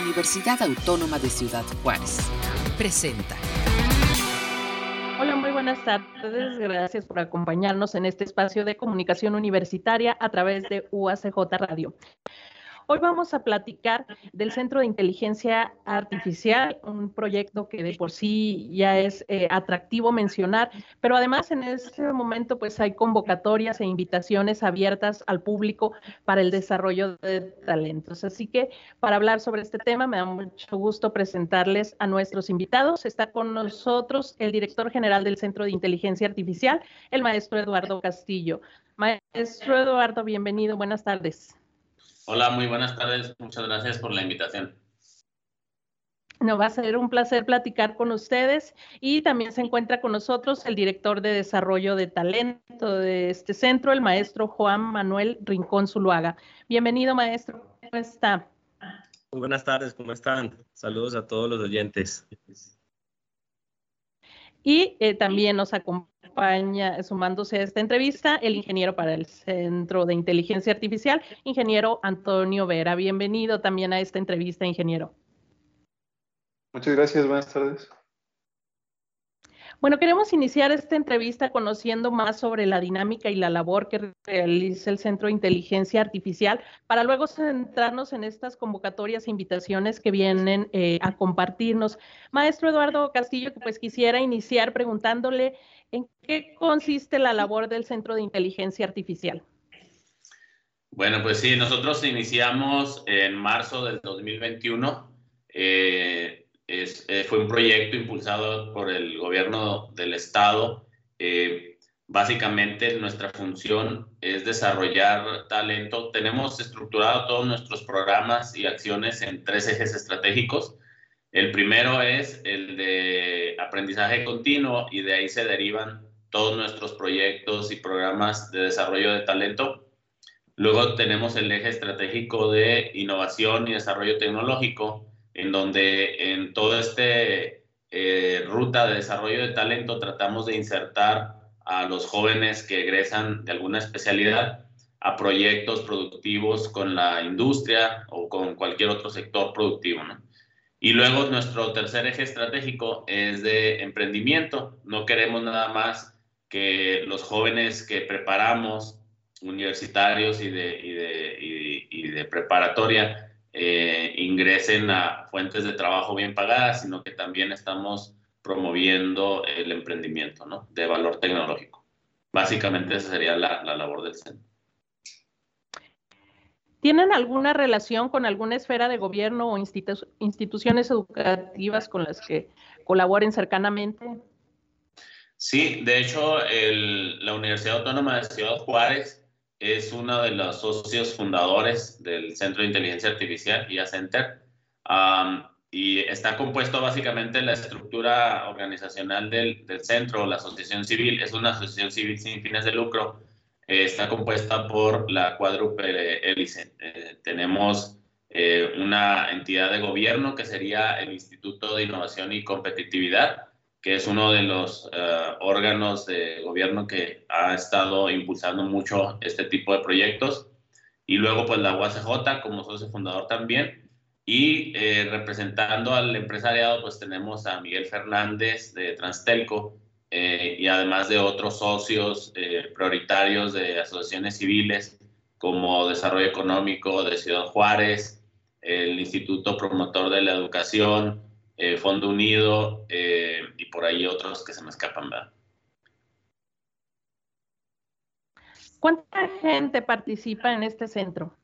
Universidad Autónoma de Ciudad Juárez. Presenta. Hola, muy buenas tardes. Gracias por acompañarnos en este espacio de comunicación universitaria a través de UACJ Radio. Hoy vamos a platicar del Centro de Inteligencia Artificial, un proyecto que de por sí ya es eh, atractivo mencionar, pero además en este momento pues hay convocatorias e invitaciones abiertas al público para el desarrollo de talentos. Así que para hablar sobre este tema me da mucho gusto presentarles a nuestros invitados. Está con nosotros el director general del Centro de Inteligencia Artificial, el maestro Eduardo Castillo. Maestro Eduardo, bienvenido, buenas tardes. Hola, muy buenas tardes. Muchas gracias por la invitación. No va a ser un placer platicar con ustedes y también se encuentra con nosotros el director de desarrollo de talento de este centro, el maestro Juan Manuel Rincón Zuluaga. Bienvenido, maestro. ¿Cómo está? Muy buenas tardes, ¿cómo están? Saludos a todos los oyentes. Y eh, también nos acompaña, sumándose a esta entrevista, el ingeniero para el Centro de Inteligencia Artificial, ingeniero Antonio Vera. Bienvenido también a esta entrevista, ingeniero. Muchas gracias, buenas tardes. Bueno, queremos iniciar esta entrevista conociendo más sobre la dinámica y la labor que realiza el Centro de Inteligencia Artificial para luego centrarnos en estas convocatorias e invitaciones que vienen eh, a compartirnos. Maestro Eduardo Castillo, pues quisiera iniciar preguntándole en qué consiste la labor del Centro de Inteligencia Artificial. Bueno, pues sí, nosotros iniciamos en marzo del 2021. Eh, eh, fue un proyecto impulsado por el gobierno del estado. Eh, básicamente nuestra función es desarrollar talento. Tenemos estructurado todos nuestros programas y acciones en tres ejes estratégicos. El primero es el de aprendizaje continuo y de ahí se derivan todos nuestros proyectos y programas de desarrollo de talento. Luego tenemos el eje estratégico de innovación y desarrollo tecnológico, en donde en toda esta eh, ruta de desarrollo de talento tratamos de insertar a los jóvenes que egresan de alguna especialidad a proyectos productivos con la industria o con cualquier otro sector productivo. Y luego nuestro tercer eje estratégico es de emprendimiento. No queremos nada más que los jóvenes que preparamos, universitarios y de, preparatoria, eh, ingresen a fuentes de trabajo bien pagadas, sino que también estamos promoviendo el emprendimiento ¿no? de valor tecnológico. Básicamente esa sería la, labor del centro. ¿Tienen alguna relación con alguna esfera de gobierno o instituciones educativas con las que colaboren cercanamente? Sí, de hecho, la Universidad Autónoma de Ciudad Juárez es uno de los socios fundadores del Centro de Inteligencia Artificial, IA Center, y está compuesto básicamente la estructura organizacional del, del, centro, la asociación civil, es una asociación civil sin fines de lucro, eh, está compuesta por la cuádruple hélice. Eh, tenemos eh, una entidad de gobierno que sería el Instituto de Innovación y Competitividad, que es uno de los eh, órganos de gobierno que ha estado impulsando mucho este tipo de proyectos. Y luego, pues la UACJ como socio fundador también. Y representando al empresariado, pues tenemos a Miguel Fernández de Transtelco eh, y además de otros socios prioritarios de asociaciones civiles como Desarrollo Económico de Ciudad Juárez, el Instituto Promotor de la Educación, eh, Fondo Unido eh, y por ahí otros que se me escapan, ¿verdad? ¿Cuánta gente participa en este centro?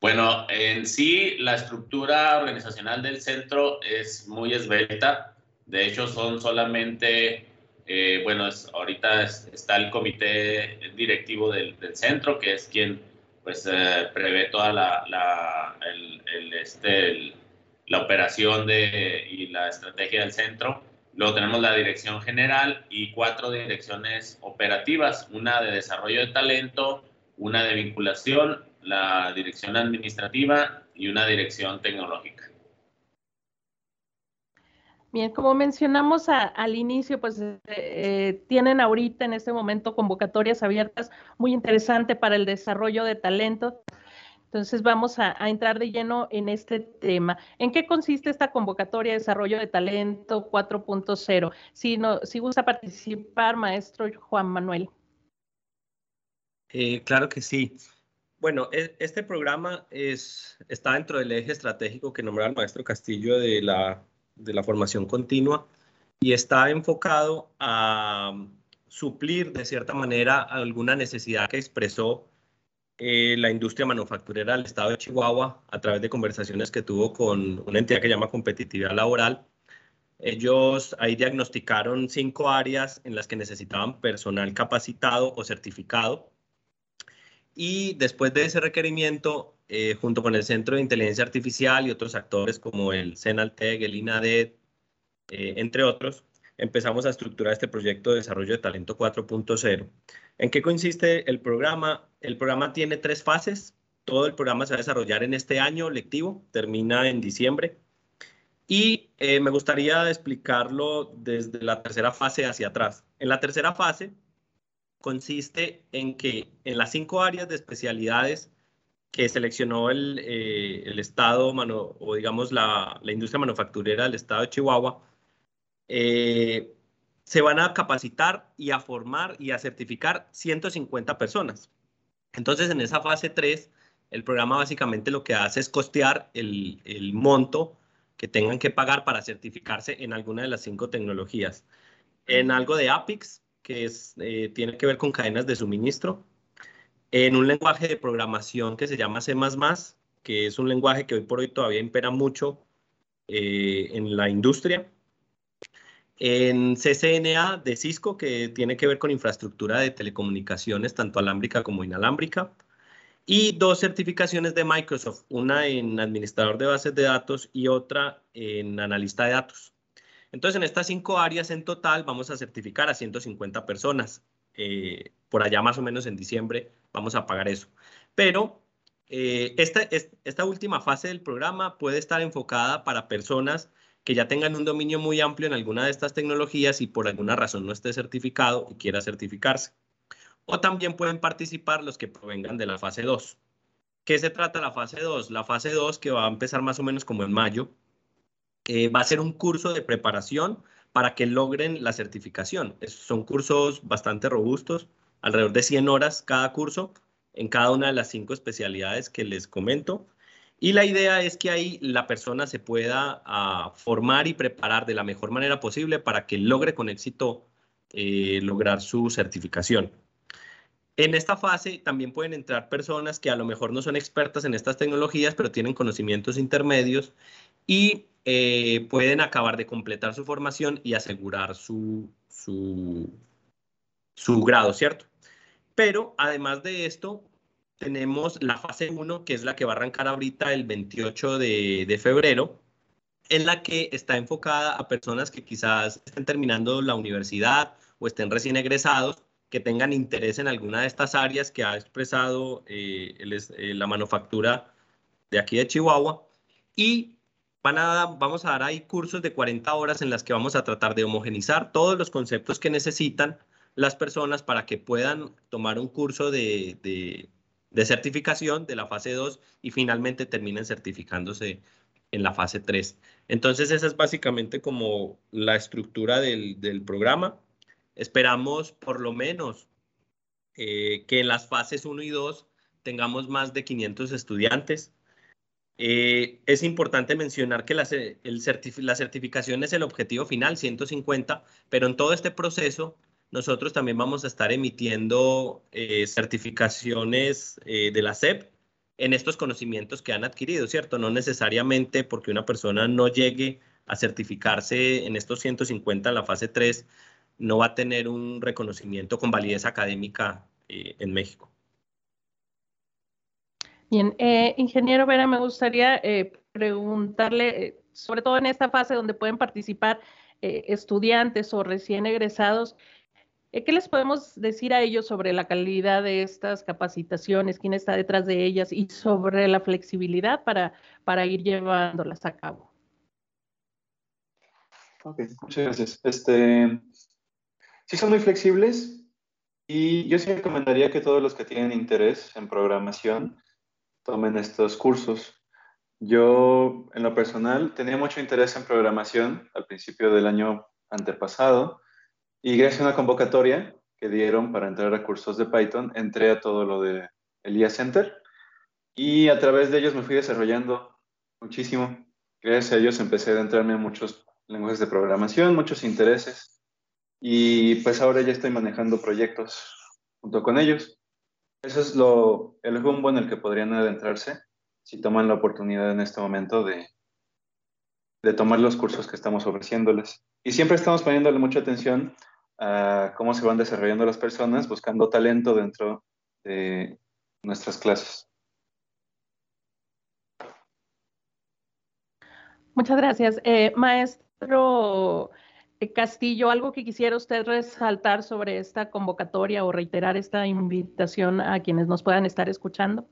Bueno, en sí la estructura organizacional del centro es muy esbelta. De hecho, son solamente, eh, bueno, ahorita está el comité directivo del, centro, que es quien pues prevé toda la, el, este, la operación de, y la estrategia del centro. Luego tenemos la dirección general y cuatro direcciones operativas, una de desarrollo de talento, una de vinculación, la dirección administrativa y una dirección tecnológica. Bien, como mencionamos al inicio, pues eh, tienen ahorita en este momento convocatorias abiertas muy interesantes para el desarrollo de talento. Entonces vamos a, entrar de lleno en este tema. ¿En qué consiste esta convocatoria de desarrollo de talento 4.0? Si, no, si gusta participar, maestro Juan Manuel. Eh, claro que sí. Bueno, e, este programa es, está dentro del eje estratégico que nombró el maestro Castillo de la, de la formación continua y está enfocado a suplir de cierta manera alguna necesidad que expresó eh, la industria manufacturera del estado de Chihuahua a través de conversaciones que tuvo con una entidad que llama competitividad laboral. Ellos ahí diagnosticaron cinco áreas en las que necesitaban personal capacitado o certificado. Y después de ese requerimiento, eh, junto con el Centro de Inteligencia Artificial y otros actores como el CENALTEC, el INADET, eh, entre otros, empezamos a estructurar este proyecto de desarrollo de talento 4.0. ¿En qué consiste el programa? El programa tiene tres fases. Todo el programa se va a desarrollar en este año lectivo, termina en diciembre. Y eh, me gustaría explicarlo desde la tercera fase hacia atrás. En la tercera fase consiste en que en las cinco áreas de especialidades que seleccionó el, eh, el Estado, o digamos la, la industria manufacturera del Estado de Chihuahua, eh, se van a capacitar y a formar y a certificar 150 personas. Entonces, en esa fase 3, el programa básicamente lo que hace es costear el, monto que tengan que pagar para certificarse en alguna de las cinco tecnologías. En algo de APIX, que es, eh, tiene que ver con cadenas de suministro. En un lenguaje de programación que se llama C++, que es un lenguaje que hoy por hoy todavía impera mucho eh, en la industria en CCNA de Cisco, que tiene que ver con infraestructura de telecomunicaciones, tanto alámbrica como inalámbrica, y dos certificaciones de Microsoft, una en administrador de bases de datos y otra en analista de datos. Entonces, en estas cinco áreas en total vamos a certificar a 150 personas. Eh, por allá más o menos en diciembre vamos a pagar eso. Pero eh, esta, esta última fase del programa puede estar enfocada para personas que ya tengan un dominio muy amplio en alguna de estas tecnologías y por alguna razón no esté certificado y quiera certificarse. O también pueden participar los que provengan de la fase 2. ¿Qué se trata la fase 2? La fase 2, que va a empezar más o menos como en mayo, eh, va a ser un curso de preparación para que logren la certificación. son cursos bastante robustos, alrededor de 100 horas cada curso en cada una de las cinco especialidades que les comento. Y la idea es que ahí la persona se pueda ah, formar y preparar de la mejor manera posible para que logre con éxito eh, lograr su certificación. En esta fase también pueden entrar personas que a lo mejor no son expertas en estas tecnologías, pero tienen conocimientos intermedios y eh, pueden acabar de completar su formación y asegurar su, su, su grado, ¿cierto? Pero además de esto, tenemos la fase 1, que es la que va a arrancar ahorita el 28 de, febrero, en la que está enfocada a personas que quizás estén terminando la universidad o estén recién egresados, que tengan interés en alguna de estas áreas que ha expresado eh, eh, la manufactura de aquí de Chihuahua. Y van a, vamos a dar ahí cursos de 40 horas en las que vamos a tratar de homogenizar todos los conceptos que necesitan las personas para que puedan tomar un curso de de certificación de la fase 2 y finalmente terminen certificándose en la fase 3. Entonces, esa es básicamente como la estructura del, del programa. Esperamos por lo menos eh, que en las fases 1 y 2 tengamos más de 500 estudiantes. Eh, es importante mencionar que la, el la certificación es el objetivo final, 150, pero en todo este proceso nosotros también vamos a estar emitiendo eh, certificaciones eh, de la SEP en estos conocimientos que han adquirido, ¿cierto? No necesariamente porque una persona no llegue a certificarse en estos 150 en la fase 3, no va a tener un reconocimiento con validez académica eh, en México. Bien, ingeniero Vera, me gustaría preguntarle, sobre todo en esta fase donde pueden participar estudiantes o recién egresados, ¿Qué les podemos decir a ellos sobre la calidad de estas capacitaciones, quién está detrás de ellas y sobre la flexibilidad para, para ir llevándolas a cabo? Ok, muchas gracias. Este, sí son muy flexibles y yo sí recomendaría que todos los que tienen interés en programación tomen estos cursos. Yo, en lo personal, tenía mucho interés en programación al principio del año antepasado y gracias a una convocatoria que dieron para entrar a cursos de Python, entré a todo lo de el IA Center y a través de ellos me fui desarrollando muchísimo. Gracias a ellos empecé a adentrarme en muchos lenguajes de programación, muchos intereses y pues ahora ya estoy manejando proyectos junto con ellos. Eso es lo, el rumbo en el que podrían adentrarse si toman la oportunidad en este momento de, de tomar los cursos que estamos ofreciéndoles. Y siempre estamos poniéndole mucha atención a cómo se van desarrollando las personas, buscando talento dentro de nuestras clases. Muchas gracias. Eh, maestro eh, Castillo, ¿algo que quisiera usted resaltar sobre esta convocatoria o reiterar esta invitación a quienes nos puedan estar escuchando?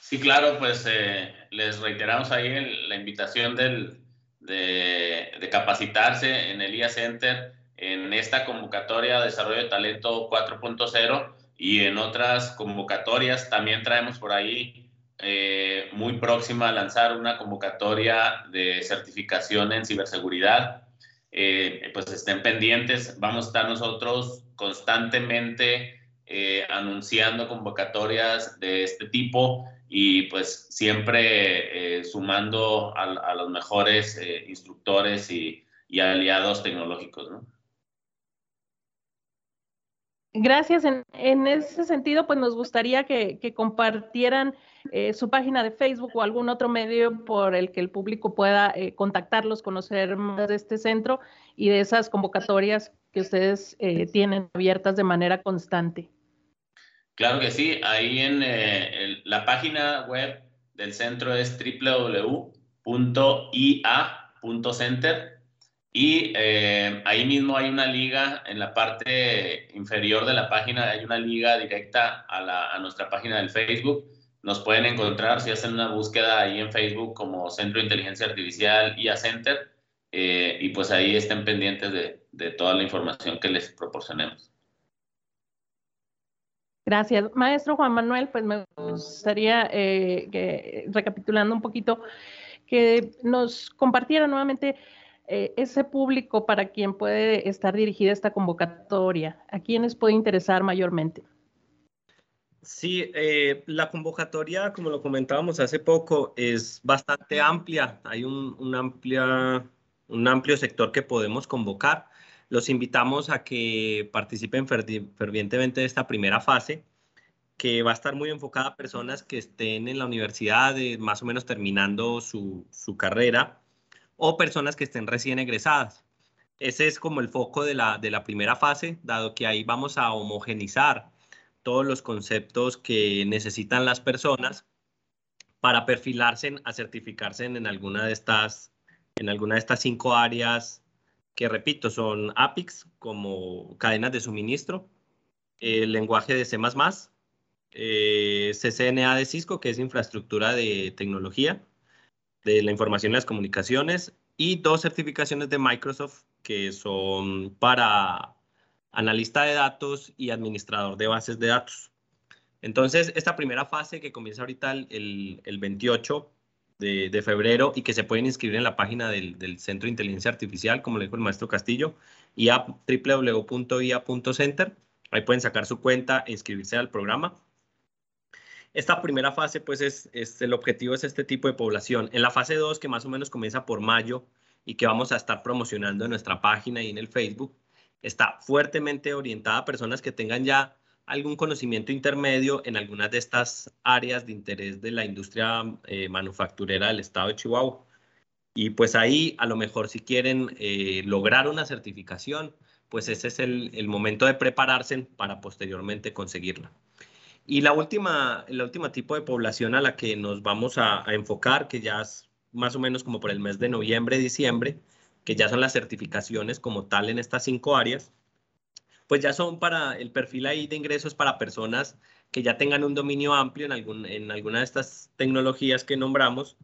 Sí, claro, pues eh, les reiteramos ahí la invitación del, de, de, capacitarse en el IA Center en esta convocatoria de desarrollo de talento 4.0 y en otras convocatorias. También traemos por ahí eh, muy próxima a lanzar una convocatoria de certificación en ciberseguridad. Eh, pues estén pendientes, vamos a estar nosotros constantemente eh, anunciando convocatorias de este tipo y pues siempre eh, sumando a, a, los mejores eh, instructores y, y, aliados tecnológicos. ¿no? Gracias. En, ese sentido, pues nos gustaría que, compartieran eh, su página de Facebook o algún otro medio por el que el público pueda eh, contactarlos, conocer más de este centro y de esas convocatorias que ustedes eh, tienen abiertas de manera constante. Claro que sí, ahí en la página web del centro es www.ia.center y eh, ahí mismo hay una liga en la parte inferior de la página, hay una liga directa a, la, nuestra página del Facebook. Nos pueden encontrar si hacen una búsqueda ahí en Facebook como Centro de Inteligencia Artificial IA Center eh, y pues ahí estén pendientes de, de toda la información que les proporcionemos. Gracias. Maestro Juan Manuel, pues me gustaría, eh, que, recapitulando un poquito, que nos compartiera nuevamente eh, ese público para quien puede estar dirigida esta convocatoria, a quienes puede interesar mayormente. Sí, eh, la convocatoria, como lo comentábamos hace poco, es bastante amplia. Hay un, un, amplia, un amplio sector que podemos convocar. Los invitamos a que participen fervientemente de esta primera fase, que va a estar muy enfocada a personas que estén en la universidad, de, más o menos terminando su, su, carrera, o personas que estén recién egresadas. Ese es como el foco de la, de la primera fase, dado que ahí vamos a homogenizar todos los conceptos que necesitan las personas para perfilarse a certificarse en, en alguna de estas en alguna de estas cinco áreas que repito, son APICs como cadenas de suministro, el lenguaje de C++, eh, CCNA de Cisco, que es infraestructura de tecnología, de la información y las comunicaciones, y dos certificaciones de Microsoft, que son para analista de datos y administrador de bases de datos. Entonces, esta primera fase que comienza ahorita el, el 28 de, de, febrero y que se pueden inscribir en la página del, del, Centro de Inteligencia Artificial, como le dijo el maestro Castillo, y a www.ia.center. Ahí pueden sacar su cuenta e inscribirse al programa. Esta primera fase, pues, es, el objetivo es este tipo de población. En la fase 2, que más o menos comienza por mayo y que vamos a estar promocionando en nuestra página y en el Facebook, está fuertemente orientada a personas que tengan ya algún conocimiento intermedio en algunas de estas áreas de interés de la industria eh, manufacturera del estado de Chihuahua. Y pues ahí a lo mejor si quieren eh, lograr una certificación, pues ese es el, momento de prepararse para posteriormente conseguirla. Y la última, la última tipo de población a la que nos vamos a, enfocar, que ya es más o menos como por el mes de noviembre, diciembre, que ya son las certificaciones como tal en estas cinco áreas, pues ya son para el perfil ahí de ingresos para personas que ya tengan un dominio amplio en, algún, en alguna de estas tecnologías que nombramos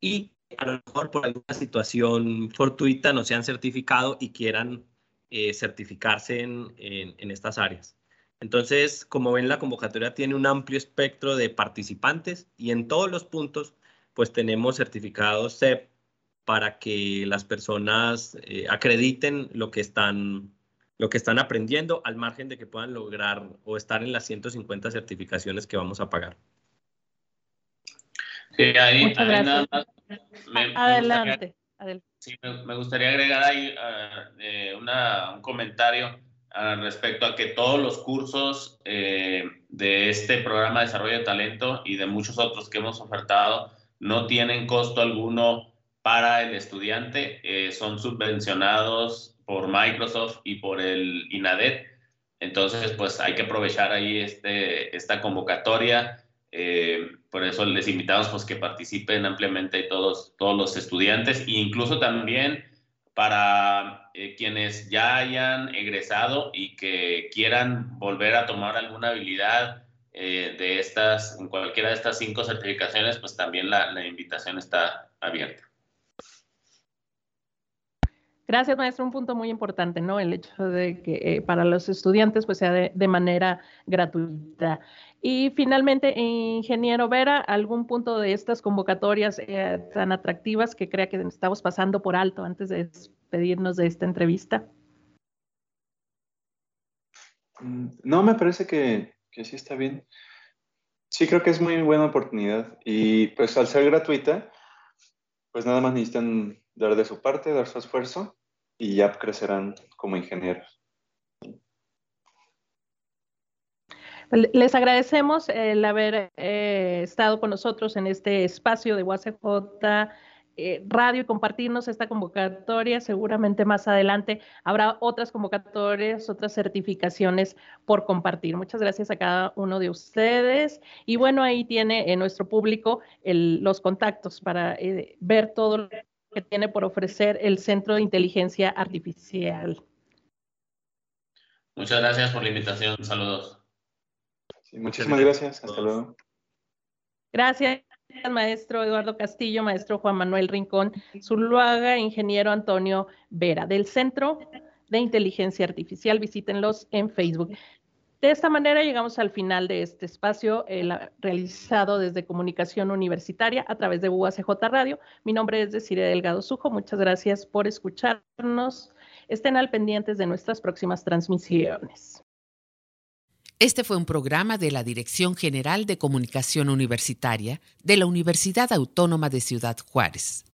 y a lo mejor por alguna situación fortuita no se han certificado y quieran eh, certificarse en, en, estas áreas. Entonces, como ven, la convocatoria tiene un amplio espectro de participantes y en todos los puntos, pues tenemos certificados CEP para que las personas eh, acrediten lo que están lo que están aprendiendo al margen de que puedan lograr o estar en las 150 certificaciones que vamos a pagar. Sí, ahí, nada más. adelante. Sí, me, gustaría agregar ahí ah, eh, un comentario respecto a que todos los cursos eh, de este programa de desarrollo de talento y de muchos otros que hemos ofertado no tienen costo alguno para el estudiante, eh, son subvencionados por Microsoft y por el INADET. Entonces, pues hay que aprovechar ahí este, esta convocatoria. Eh, por eso les invitamos pues, que participen ampliamente todos, todos los estudiantes e incluso también para eh, quienes ya hayan egresado y que quieran volver a tomar alguna habilidad de estas, en cualquiera de estas cinco certificaciones, pues también la invitación está abierta. Gracias, maestro. Un punto muy importante, ¿no? El hecho de que eh, para los estudiantes pues sea de, manera gratuita. Y finalmente, ingeniero Vera, ¿algún punto de estas convocatorias eh, tan atractivas que crea que estamos pasando por alto antes de despedirnos de esta entrevista? Mm, no, me parece que, que sí está bien. Sí, creo que es muy buena oportunidad. Y pues al ser gratuita, pues nada más necesitan dar de su parte, dar su esfuerzo y ya crecerán como ingenieros. Les agradecemos el haber eh, estado con nosotros en este espacio de UACJ eh, Radio y compartirnos esta convocatoria. Seguramente más adelante habrá otras convocatorias, otras certificaciones por compartir. Muchas gracias a cada uno de ustedes. Y bueno, ahí tiene en nuestro público los contactos para eh, ver todo que tiene por ofrecer el Centro de Inteligencia Artificial. Muchas gracias por la invitación. Saludos. muchísimas gracias. Hasta luego. Gracias, maestro Eduardo Castillo, maestro Juan Manuel Rincón, Zuluaga, ingeniero Antonio Vera, del Centro de Inteligencia Artificial. Visítenlos en Facebook. De esta manera llegamos al final de este espacio realizado desde Comunicación Universitaria a través de UACJ Radio. Mi nombre es Desiree Delgado Sujo. Muchas gracias por escucharnos. Estén al pendientes de nuestras próximas transmisiones. Este fue un programa de la Dirección General de Comunicación Universitaria de la Universidad Autónoma de Ciudad Juárez.